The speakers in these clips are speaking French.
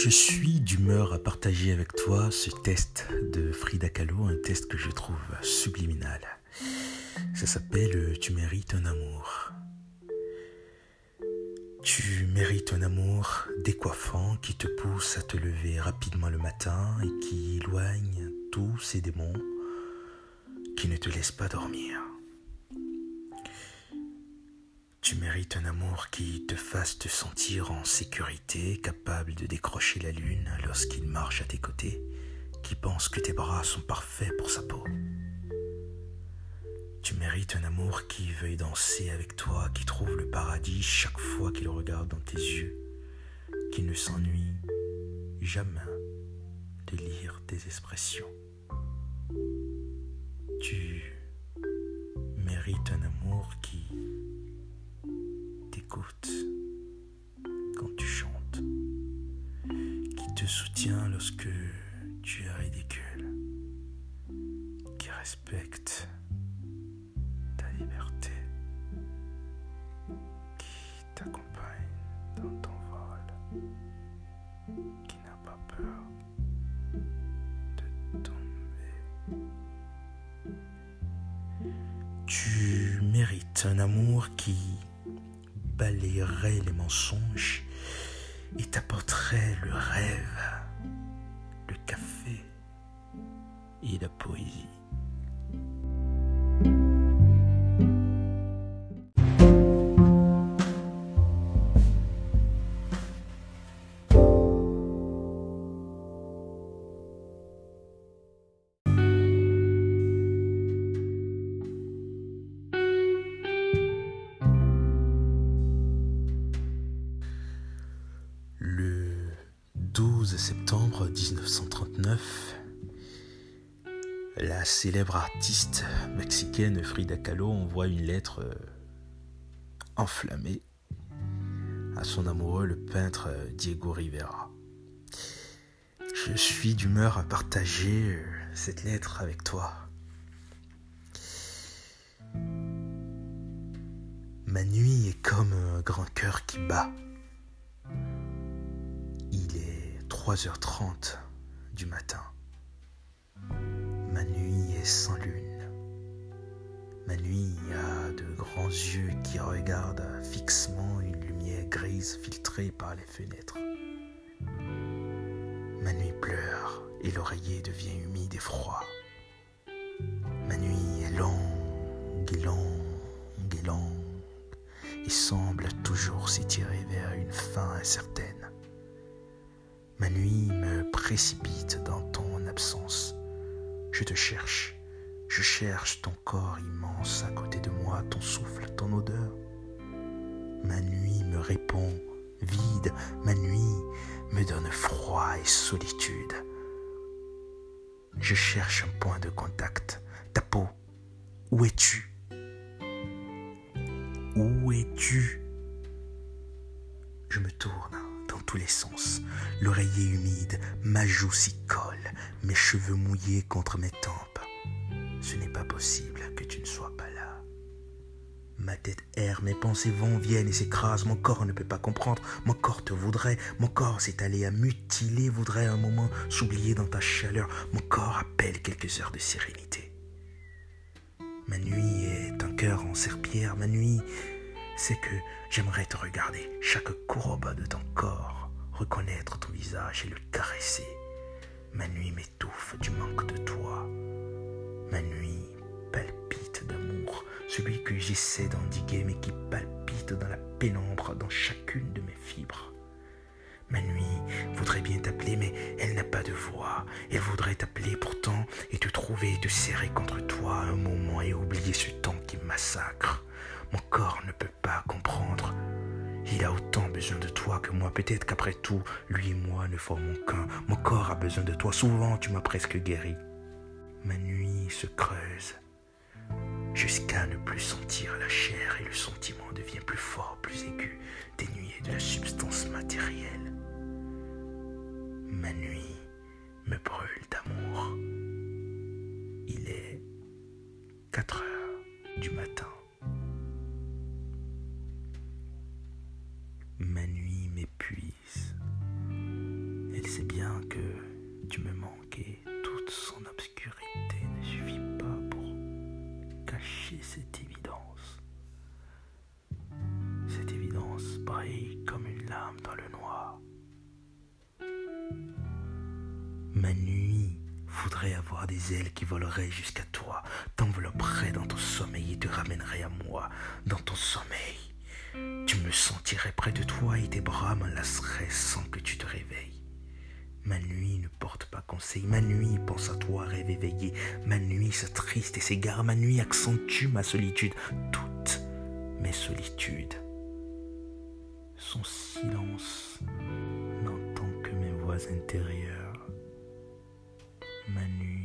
Je suis d'humeur à partager avec toi ce test de Frida Kahlo, un test que je trouve subliminal. Ça s'appelle Tu mérites un amour. Tu mérites un amour décoiffant qui te pousse à te lever rapidement le matin et qui éloigne tous ces démons qui ne te laissent pas dormir. Tu mérites un amour qui te fasse te sentir en sécurité, capable de décrocher la lune lorsqu'il marche à tes côtés, qui pense que tes bras sont parfaits pour sa peau. Tu mérites un amour qui veuille danser avec toi, qui trouve le paradis chaque fois qu'il regarde dans tes yeux, qui ne s'ennuie jamais de lire tes expressions. Tu mérites un amour qui t'écoute quand tu chantes, qui te soutient lorsque tu es ridicule, qui respecte ta liberté, qui t'accompagne dans ton vol, qui n'a pas peur de tomber. Tu mérites un amour qui balayerait les mensonges et t'apporterait le rêve, le café et la poésie. Septembre 1939, la célèbre artiste mexicaine Frida Kahlo envoie une lettre euh, enflammée à son amoureux, le peintre euh, Diego Rivera. Je suis d'humeur à partager euh, cette lettre avec toi. Ma nuit est comme un grand cœur qui bat. 3h30 du matin. Ma nuit est sans lune. Ma nuit a de grands yeux qui regardent fixement une lumière grise filtrée par les fenêtres. Ma nuit pleure et l'oreiller devient humide et froid. Ma nuit est longue et longue et longue et semble toujours s'étirer vers une fin incertaine. Ma nuit me précipite dans ton absence. Je te cherche. Je cherche ton corps immense à côté de moi, ton souffle, ton odeur. Ma nuit me répond vide. Ma nuit me donne froid et solitude. Je cherche un point de contact. Ta peau. Où es-tu? Où es-tu? Je me tourne tous les sens. L'oreiller humide, ma joue s'y colle, mes cheveux mouillés contre mes tempes. Ce n'est pas possible que tu ne sois pas là. Ma tête erre, mes pensées vont, viennent et s'écrasent. Mon corps ne peut pas comprendre. Mon corps te voudrait. Mon corps s'est allé à mutiler, voudrait un moment s'oublier dans ta chaleur. Mon corps appelle quelques heures de sérénité. Ma nuit est un cœur en serpillère. Ma nuit, c'est que j'aimerais te regarder, chaque courbe de ton corps, reconnaître ton visage et le caresser. Ma nuit m'étouffe du manque de toi. Ma nuit palpite d'amour, celui que j'essaie d'endiguer mais qui palpite dans la pénombre, dans chacune de mes fibres. Ma nuit voudrait bien t'appeler, mais elle n'a pas de voix. Elle voudrait t'appeler pourtant et te trouver te serrer contre toi un moment et oublier ce temps qui massacre. Mon corps ne peut pas comprendre. Il a autant besoin de toi que moi. Peut-être qu'après tout, lui et moi ne formons qu'un. Mon corps a besoin de toi. Souvent, tu m'as presque guéri. Ma nuit se creuse jusqu'à ne plus sentir la chair et le sentiment devient plus fort, plus aigu, dénué de la substance matérielle. Ma nuit me brûle d'amour. Il est 4 heures du matin. cette évidence. Cette évidence brille comme une lame dans le noir. Ma nuit voudrait avoir des ailes qui voleraient jusqu'à toi, t'envelopperaient dans ton sommeil et te ramèneraient à moi, dans ton sommeil. Tu me sentirais près de toi et tes bras m'enlaceraient sans que tu te réveilles. Ma nuit ne porte pas conseil, ma nuit pense à toi, rêve éveillé, ma nuit s'attriste et s'égare, ma nuit accentue ma solitude, toutes mes solitudes. Son silence n'entend que mes voix intérieures. Ma nuit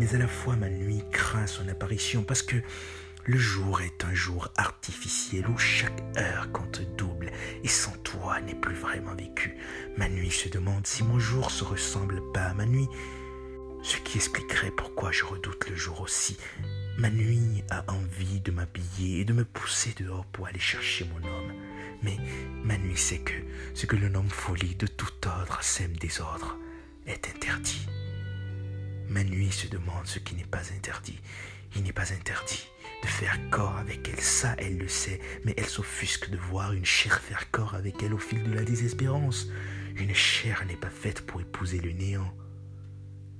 Mais à la fois ma nuit craint son apparition parce que le jour est un jour artificiel où chaque heure compte double et sans toi n'est plus vraiment vécu. Ma nuit se demande si mon jour se ressemble pas à ma nuit, ce qui expliquerait pourquoi je redoute le jour aussi. Ma nuit a envie de m'habiller et de me pousser dehors pour aller chercher mon homme. Mais ma nuit sait que ce que le nom folie de tout ordre sème désordre est interdit. Ma nuit se demande ce qui n'est pas interdit. Il n'est pas interdit de faire corps avec elle, ça elle le sait, mais elle s'offusque de voir une chair faire corps avec elle au fil de la désespérance. Une chair n'est pas faite pour épouser le néant.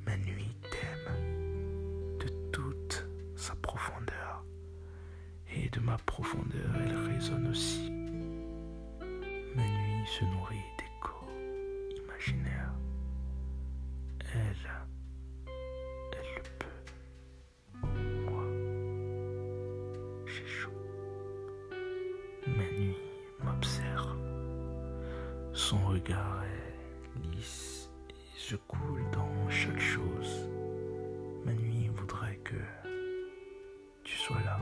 Ma nuit t'aime de toute sa profondeur, et de ma profondeur elle résonne aussi. Ma nuit se nourrit d'échos imaginaires. Elle Son regard est lisse et se coule dans chaque chose. Ma nuit voudrait que tu sois là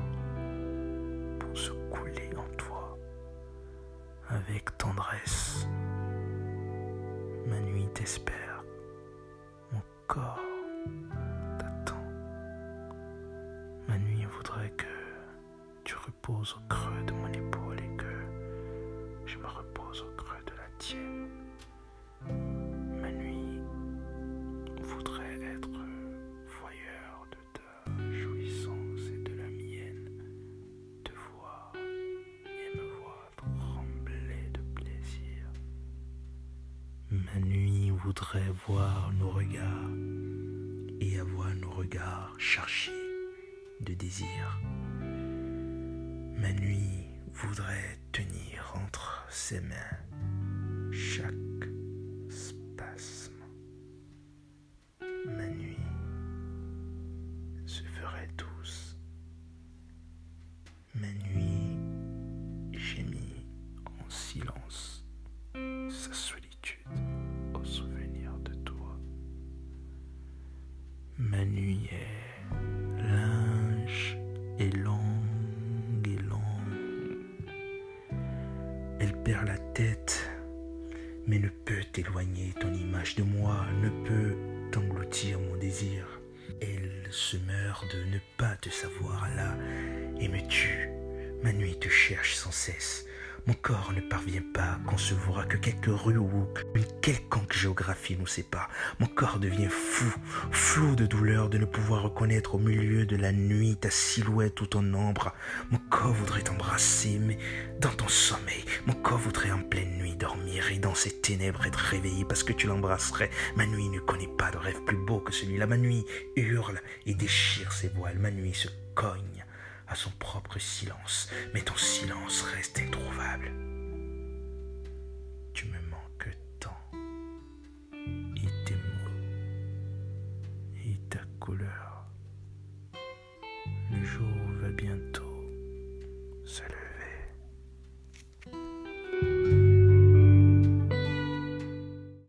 pour se couler en toi avec tendresse. Ma nuit t'espère, mon corps t'attend. Ma nuit voudrait que tu reposes au creux de mon voir nos regards et avoir nos regards chargés de désir. Ma nuit voudrait tenir entre ses mains Ma nuit est linge et long perd la tête, mais ne peut éloigner ton image de moi, ne peut t'engloutir mon désir. Elle se meurt de ne pas te savoir là et me tue. Ma nuit te cherche sans cesse. Mon corps ne parvient pas à concevoir que quelques rues ou une quelconque géographie nous sépare. Mon corps devient fou, flou de douleur de ne pouvoir reconnaître au milieu de la nuit ta silhouette ou ton ombre. Mon corps voudrait t'embrasser, mais dans ton sommeil, mon corps voudrait en pleine nuit dormir et dans ces ténèbres être réveillé parce que tu l'embrasserais. Ma nuit ne connaît pas de rêve plus beau que celui-là. Ma nuit hurle et déchire ses voiles. Ma nuit se cogne à son propre silence, mais ton silence reste introuvable.